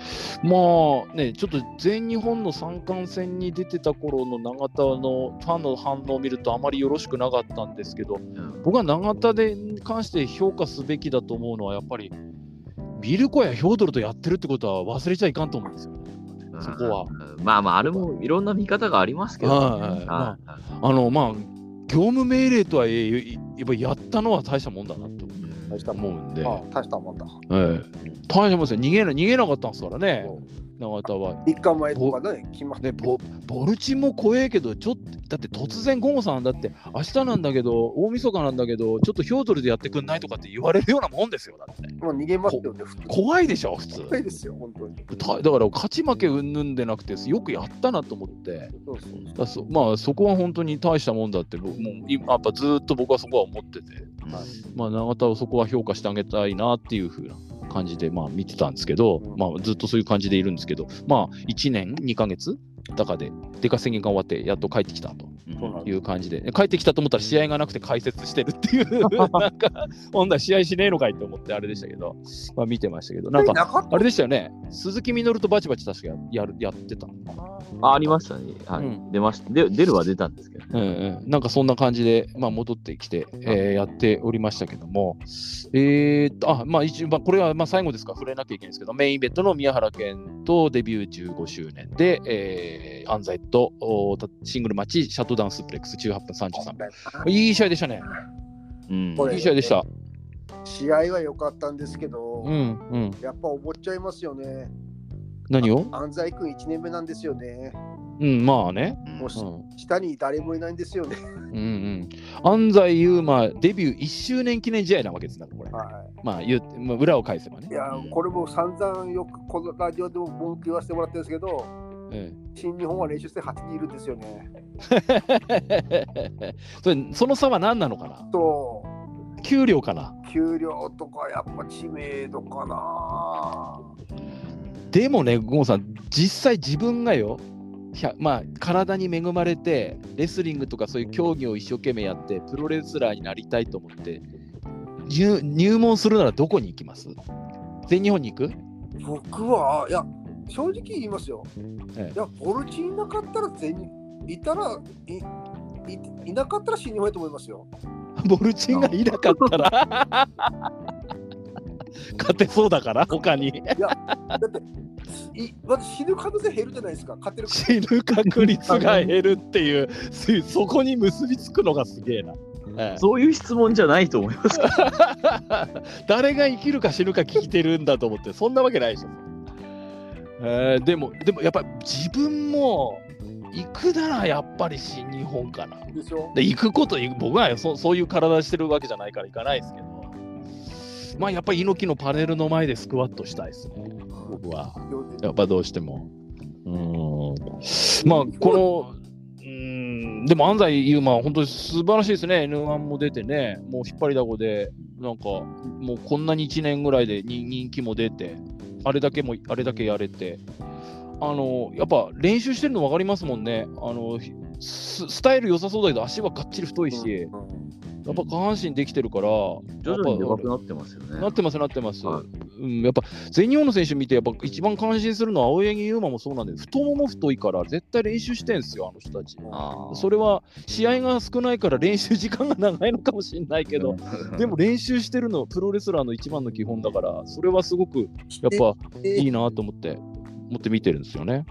まあね、ちょっと全日本の三冠戦に出てた頃の永田のファンの反応を見ると、あまりよろしくなかったんですけど、うん。僕は永田でに関して評価すべきだと思うのは、やっぱり、ビルコやヒョードルとやってるってことは忘れちゃいかんと思うんですよね。そこは。うんまあまあ、あれもいろんな見方がありますけど、はいはいまはあの、まあ、業務命令とはいえ、やっぱやったのは大したもんだなという。ん大したもん。で、ああ大したもんだ。ええ大したもんですよ逃げな。逃げなかったんですからねそ、永田は。3日前とかね、来まね、ボボルチンも怖えけど、ちょっと、だって突然、ゴンさん、だって、明日なんだけど、大晦日なんだけど、ちょっとヒョードルでやってくんないとかって言われるようなもんですよ、だって。もう逃げますよね。怖いでしょ、普通。怖いですよ、本当に。ただから、勝ち負けうんぬんでなくて、よくやったなと思って。そうそうだそまあそこは本当に大したもんだって僕もう今やっぱずっと僕はそこは思ってて、まあ、永田をそこは評価してあげたいなっていう風な感じでまあ見てたんですけど、まあ、ずっとそういう感じでいるんですけどまあ1年2ヶ月だかで出稼ぎが終わってやっと帰ってきたと。そうなんいう感じで。帰ってきたと思ったら試合がなくて解説してるっていう [LAUGHS] なんか今度は試合しねえのかいと思ってあれでしたけど、まあ、見てましたけど。なんかあれでしたよね。鈴木みのるとバチバチ確かややるやってたの。かなあありましたね。はい。うん。出ました。で出るは出たんですけど。うんうん、なんかそんな感じで、まあ、戻ってきて、えーやっておりましたけども、えーっと、あ、まあ一応、まあ、これはまあ最後ですか。ら触れなきゃいけないんですけど、メインイベントの宮原健とデビュー15周年で、えー、アンザイとおーシングルマッチ、シャットダウンスプレックス18分33秒。いい試合でしたね。うん。いい試合でした。試合は良かったんですけど、うんうん。やっぱ思っちゃいますよね。何を？安西君1年目なんですよね。うん、まあね。もうしうん下に誰もいないんですよね。うんうん、安西優真デビュー1周年記念試合なわけですから、これ。はまあ言う、まあ、裏を返せばね。い、いやうんこれも散々よくこのラジオでも文句言わせてもらってるんですけど、え新日本は練習生8人いるんですよね。え [LAUGHS] それその差は何なのかな？と、給料かな？給料とかやっぱ知名度かな。でもね、ゴンさん、実際自分がよ、まあ、体に恵まれて、レスリングとかそういう競技を一生懸命やって、プロレスラーになりたいと思って、入入門するならどこに行きます？全日本に行く？僕は、いや、正直言いますよ。ええいや、ボルチいなかったら全日いたらいいいなかったら新日本やと思いますよ。[LAUGHS] ボルチンがいなかったら [LAUGHS] 勝てそうだから、他に。だって、いまず死ぬ可能性減るじゃないですか、勝てる死ぬ確率が減るっていう、すそこに結びつくのがすげえな。ええそういう質問じゃないと思います。[LAUGHS] 誰が生きるか死ぬか聞いてるんだと思って、そんなわけないでしょ。えーでも、でもやっぱ自分も行くならやっぱり新日本かな。でしょ？で行くこと、僕はそそういう体してるわけじゃないから行かないですけど、まあやっぱり猪木のパネルの前でスクワットしたいですね、僕は。やっぱどうしても。うーん。まあ、この、うーん、でも安西優真は本当に素晴らしいですね。N1 も出てね、もう引っ張りだこで、なんか、もうこんなに1年ぐらいで人人気も出て、あれだけも、あれだけやれて、あの、やっぱ練習してるの分かりますもんね。あの、ススタイル良さそうだけど、足はがっちり太いし、やっぱ下半身できてるから、徐々にでやっぱかくなってますよね。なってます、なってます。はうん、やっぱ全日本の選手見て、やっぱ一番感心するのは青柳優馬もそうなんで、太もも太いから絶対練習してんすよ、あの人たち。それは試合が少ないから練習時間が長いのかもしれないけど、でも練習してるのプロレスラーの一番の基本だから、それはすごくやっぱいいなと思って、思って見てるんですよね。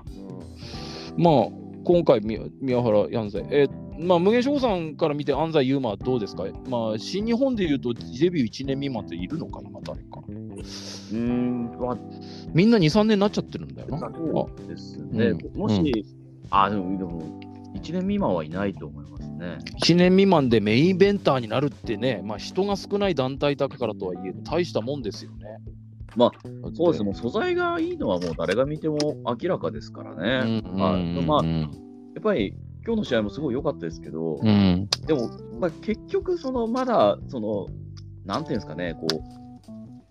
まあ、今回、み宮原安西、えーまあ、無限翔さんから見て安西優真はどうですか、まあ、新日本でいうとデビュー1年未満っているのか、今誰か。うーん、まあ、みんな2、3年になっちゃってるんだよな。そうですね。うんもし、あ、でも、でも、1年未満はいないと思いますね。1年未満でメインイベンターになるってね、まあ、人が少ない団体だからとはいえ、大したもんですよね。まあそうです、もう素材がいいのはもう誰が見ても明らかですからうね。んはい。まあうんやっぱり今日の試合もすごい良かったですけど、うんでも、まあ、結局、そのまだ、その、なんていうんですかね、こう、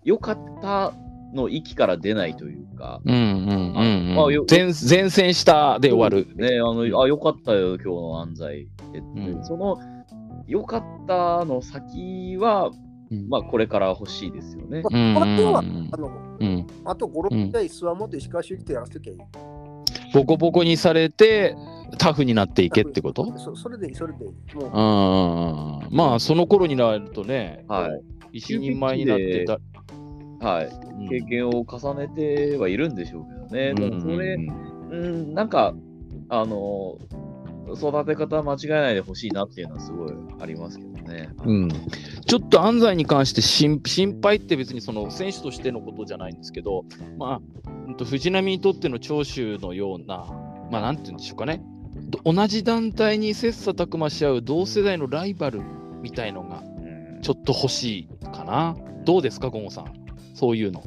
良かったの域から出ないというか、前前線下で終わる。ね、あの、あ、良かったよ、今日の安西って、うん。その、良かったの先は、うんまあ、これから欲しいですよね。うんあとはうんあのうんあと5、6回、スワモと石川修理とやらせときゃいい。ボコボコにされてタフになっていけってこと？そそれでいい、それでいい。もううんうんうんまあその頃になるとね、はい一人前になってた。はい。うん経験を重ねてはいるんでしょうけどね。でもそれ、うん、なんか、あの、育て方間違えないでほしいなっていうのはすごいありますけどね。うん、ちょっと安西に関して心心配って別にその選手としてのことじゃないんですけど、まあ、うんと藤波にとっての長州のような、まあ、なんて言うんでしょうかね、ど同じ団体に切磋琢磨し合う同世代のライバルみたいのがうんちょっと欲しいかな。どうですか、ゴンさん。そういうの。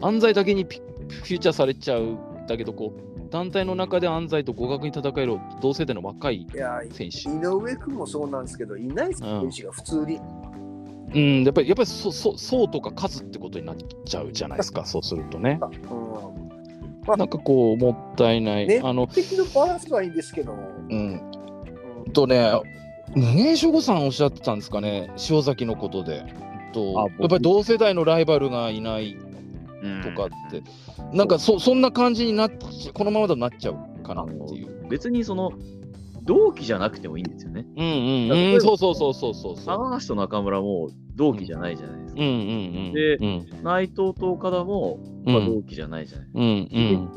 安西だけにピフューチャーされちゃうだけど、こう、団体の中で安西と互角に戦える同世代の若い選手。井上君もそうなんですけど、いない選手が普通に。うん、やっぱり、やっぱりそ、そ、そうとか数ってことになっちゃうじゃないですか、そうするとね。うんなんかこう、もったいない。ねあの、敵のバランスはいいんですけど、うん。とね、無限省吾さんおっしゃってたんですかね、塩崎のことで。とやっぱり同世代のライバルがいないうんとかって、なんかそそんな感じになっちゃこのままだとなっちゃうかなっていう。別にその、同期じゃなくてもいいんですよね。うんうんうん、そうそうそうそうそうそう。高橋と中村も同期じゃないじゃないですか。うんうんうん。でうん内藤と岡田も、うんまあ、同期じゃないじゃない。うんう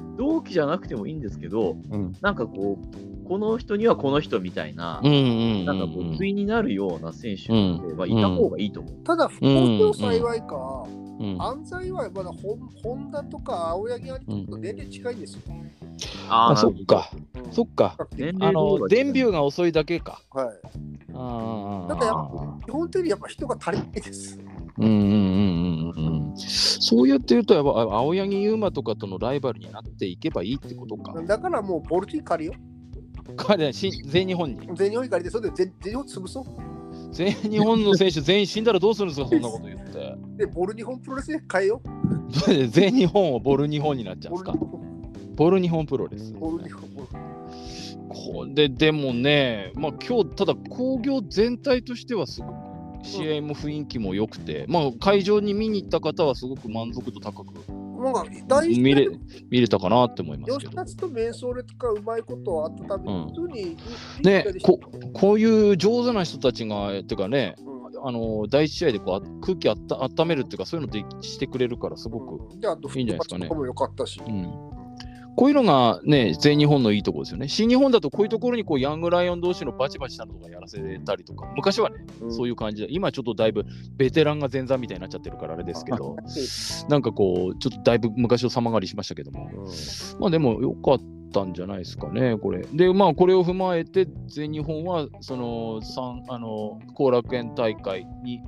ん同期じゃなくてもいいんですけど、うんなんかこう、この人にはこの人みたいな、うんうんなんかこう、対になるような選手って、うんまあ、いた方がいいと思う。ただ、不幸中の幸いか、うん安西はまだホンホンダとか青柳兄貴と年齢近いんですよ。あ、そあーなるほどっか。うんそっか。年あの、電ビューが遅いだけか。はい。あだからやっあ。基本的にやっぱ人が足りないです。うんうんうんうんうん。そうやって言うと、やっぱあ青柳優馬とかとのライバルになっていけばいいってことか。だからもうボルティ借りよ彼、し全日本に。う。全日本借りて、それで全全日本潰そう。全日本の選手全員死んだらどうするんですか、[LAUGHS] そんなこと言って。で、ボル日本プロレスで変えよ全日本をボル日本になっちゃう。うんですか？ボル日。本。ボル日本プロレス。ボル日本。ボルこれでもね、まあ今日、ただ興行全体としてはすごく試合も雰囲気も良くて、まあ会場に見に行った方はすごく満足度高くなんか大事見れ見れたかなって思いますけど。吉達とメンソーレとかうまいことをあったために、うんねここういう上手な人たちが、てかね、うんあの第一試合でこうあ空気あった温めるっていうか、そういうのでしてくれるから、すごく、いいんじゃないですかね。フットパッチとかも良かったし。うん、こういうのがね、全日本のいいところですよね。新日本だとこういうところにこうヤングライオン同士のバチバチしたのとかやらせたりとか、昔はね、そういう感じで、今ちょっとだいぶベテランが前座みたいになっちゃってるからあれですけど、[LAUGHS] なんかこう、ちょっとだいぶ昔を様変わりしましたけども、まあでも良かったんじゃないですかね、これ。で、まあこれを踏まえて、全日本はその三あの後楽園大会に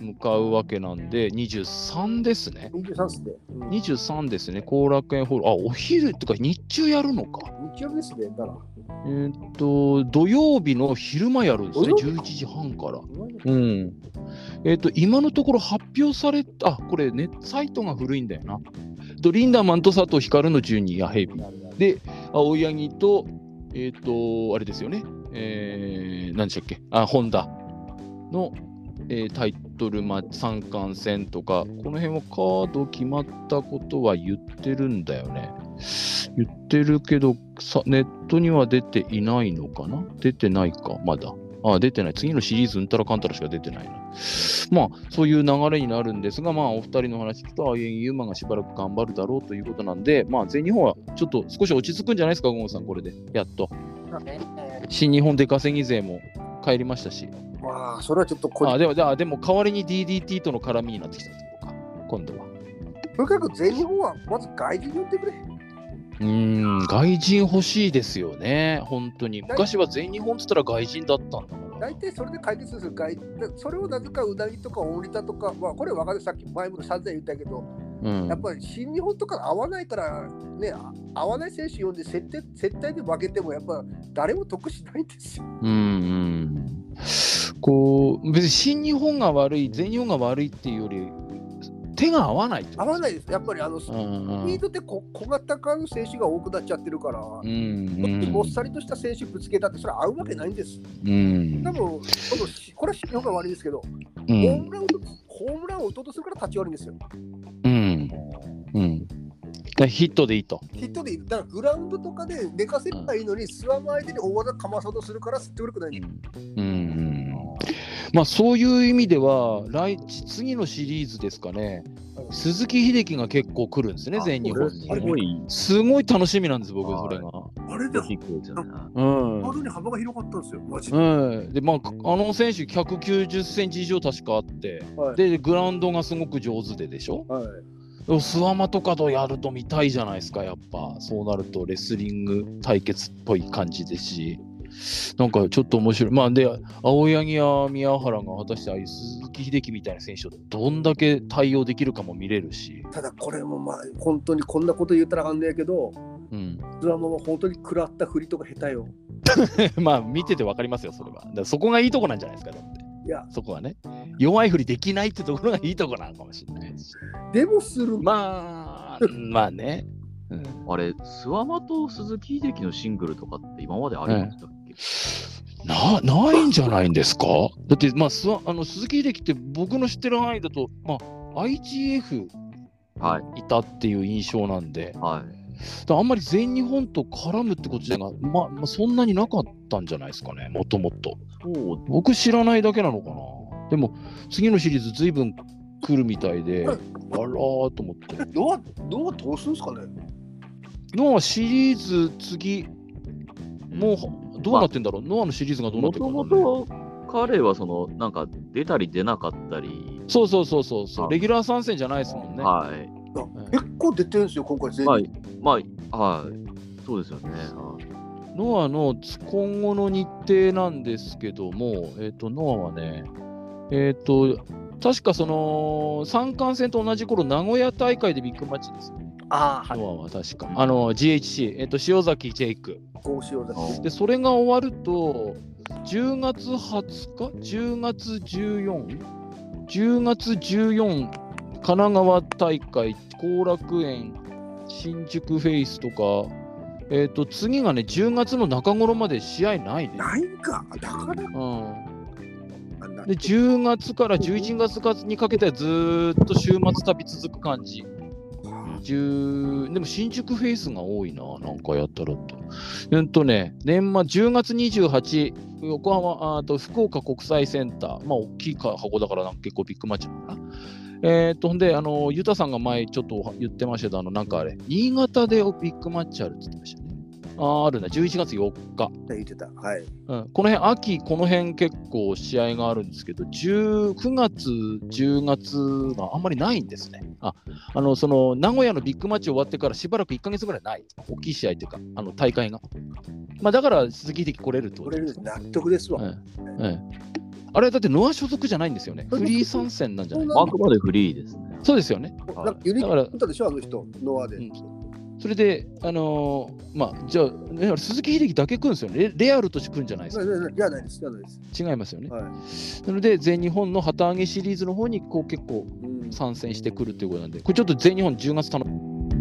向かうわけなんで、23ですね。23っすね。うん23ですね、後楽園ホール。あ、お昼とか日中やるのか。日曜日ですね。だから。えーっと、土曜日の昼間やるんですね、土曜日11時半から。うん。えーっと、今のところ発表された、あ、これね、サイトが古いんだよな。とリンダマンと佐藤光のジュニアヘビー。で、青柳と、えーっと、あれですよね、えー、何でしたっけ、あ、ホンダの、えータイトルマ三冠戦とか、この辺はカード決まったことは言ってるんだよね。言ってるけど、さネットには出ていないのかな？出てないか、まだ。あ、出てない。次のシリーズ、うんたらかんたらしか出てないな。まあ、そういう流れになるんですが、まあ、お二人の話聞くと、ああいうユーマがしばらく頑張るだろうということなんで、まあ、全日本はちょっと少し落ち着くんじゃないですか、ゴンさん、これで。やっと。新日本出稼ぎ勢も帰りましたし。まあ、それはちょっとあでも、であでも代わりに DDT との絡みになってきたとか、今度は。とにかく全日本はまず外人呼んでくれ。うーん、外人欲しいですよね、本当に。昔は全日本っつったら外人だったんだ。大体それで解決する外それをなぜかうなぎとか大仁田とか、まあこれ分かるさっき前も散々言ったけど、うんやっぱり新日本とか合わないから、ね、あ合わない選手呼んで接待接待で負けてもやっぱ誰も得しないんですよ。うんうん、こう別に新日本が悪い全日本が悪いっていうより手が合わない合わないです。やっぱりあの、スピードってこ小型化の選手が多くなっちゃってるから、うんうんもっさりとした選手ぶつけたってそれ合うわけないんです。うん多分、これは新日本が悪いですけど、うホーんムランをホームランを打とうとするから立ち悪いんですよ。うんうん。ヒットでいいと。ヒットでいい。だからグラウンドとかで寝かせればいいのに、スワム相手に大技かまそうとするから吸って悪くない。うん。うん。まあそういう意味では来次のシリーズですかね。鈴木秀樹が結構来るんですね全日本に。すごい。すごい楽しみなんです僕それが。あれで。うん。ハードに幅が広かったんですよ、マジで。うん、でまああの選手190センチ以上確かあって、はい。でグラウンドがすごく上手ででしょ？はいでもスワマとかとやると見たいじゃないですかやっぱ。そうなるとレスリング対決っぽい感じですし。なんかちょっと面白い。まあで青柳や宮原が果たしてああいう鈴木秀樹みたいな選手をどんだけ対応できるかも見れるし、ただこれもまあ本当にこんなこと言ったらあかんねやけど、うん、スワマは本当に食らった振りとか下手よ。[LAUGHS] まあ見てて分かりますよそれは。だそこがいいとこなんじゃないですかだっていや、そこはね弱い振りできないってところがいいとこなのかもしれないしでもする。まあ、[LAUGHS] まあね。うん、あれ、スワマと鈴木秀樹のシングルとかって今までありましたっけ、なないんじゃないんですか？だって、まあ、すわあの鈴木秀樹って僕の知ってる範囲だと、まあ、IGF はい。いたっていう印象なんで、はい。あんまり全日本と絡むってこと自体が、まあまあ、そんなになかったんじゃないですかね、もともと。そう僕知らないだけなのかな。でも、次のシリーズずいぶん来るみたいで、あらーと思って。ノア、ノア通すんすかねノアシリーズ次、もうどうなってんだろう、ノアのシリーズがどうなっもとてるかわかんないもと彼はそのなんか出たり出なかったりそうそうそうそうそうあレギュラー参戦じゃないですもんね。はい。あ結構出てるんですよ、今回全まあ員。、まあ、はい。そうですよね。はいノアの今後の日程なんですけども、えっ、と、ノアはね、えっ、と、確かその三冠戦と同じ頃名古屋大会でビッグマッチですね。ああ、はい。ノアは確か。あの、GHC、えっ、と、塩崎ジェイク。こうしようだあで、それが終わると、10月20日 ?10 月 14?10 月14、神奈川大会、後楽園、新宿フェイスとか、えっ、と、次がね、10月の中頃まで試合ないね。ないんか。だから、うん。で、10月から11月にかけてはずーっと週末旅続く感じ。10でも新宿フェイスが多いな、なんかやったらと。うんとね、年末10月28、横浜、あと福岡国際センター、まあ大きいか箱だから結構ビッグマッチなのかな。えー、っと、ほんで、あの、ゆたさんが前ちょっと言ってましたけど、あの、なんかあれ、新潟でビッグマッチあるって言ってましたね。あーあるね、11月4日。言ってた。はい。うん、この辺、秋、この辺結構試合があるんですけど、10 9月、10月があんまりないんですね。あ、あの、その、名古屋のビッグマッチ終わってからしばらく1ヶ月ぐらいない。大きい試合っていうか、あの、大会が。まあ、だから、鈴木的来れるってこことれです。納得ですわ。うんうんあれ、だってノア所属じゃないんですよね。フリー参戦なんじゃない？あくまでフリーですね。そうですよね。なんかユニだからットでしょ、あの人、ノアで。うんそれで、あのーまあ、じゃあ、ね鈴木秀樹だけ来るんですよね。レレアルとして来るんじゃないですか？いやないです、いやないです。違いますよね。はい。なので、全日本の旗揚げシリーズの方にこう結構うん参戦してくるということなんで、これちょっと全日本10月頼む。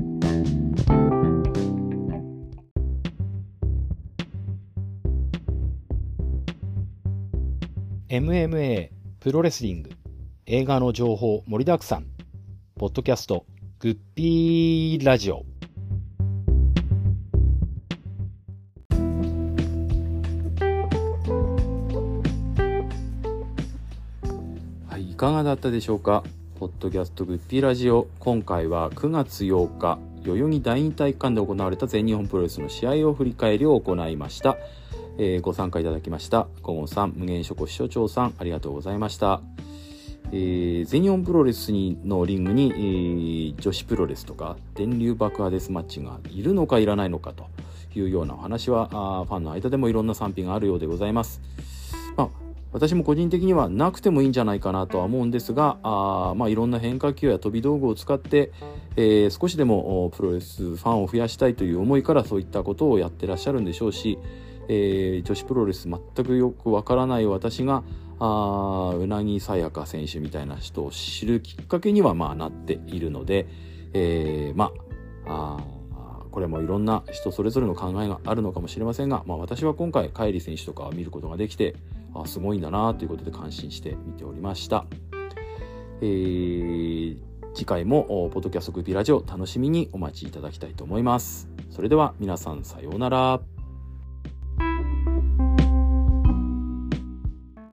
MMA プロレスリング。映画の情報盛りだくさん。ポッドキャストグッピーラジオ。はい、いかがだったでしょうか？ポッドキャストグッピーラジオ。今回は9月8日代々木第二体育館で行われた全日本プロレスの試合を振り返りを行いました、えーご参加いただきました。小郷さん無限諸子所長さんありがとうございました、えー全日本プロレスのリングに、えー女子プロレスとか電流爆破デスマッチがいるのかいらないのかというようなお話はあファンの間でもいろんな賛否があるようでございます。まあ私も個人的にはなくてもいいんじゃないかなとは思うんですがあ、まあ、いろんな変化球や飛び道具を使って、えー少しでもプロレスファンを増やしたいという思いからそういったことをやってらっしゃるんでしょうし、えー女子プロレス全くよくわからない私があうなぎさやか選手みたいな人を知るきっかけにはまあなっているので、えーまあこれもいろんな人それぞれの考えがあるのかもしれませんが、まあ、私は今回カイリ選手とか見ることができてあすごいんだなということで感心して見ておりました、えー次回もポッドキャストグッピラジオ楽しみにお待ちいただきたいと思います。それでは皆さんさようなら。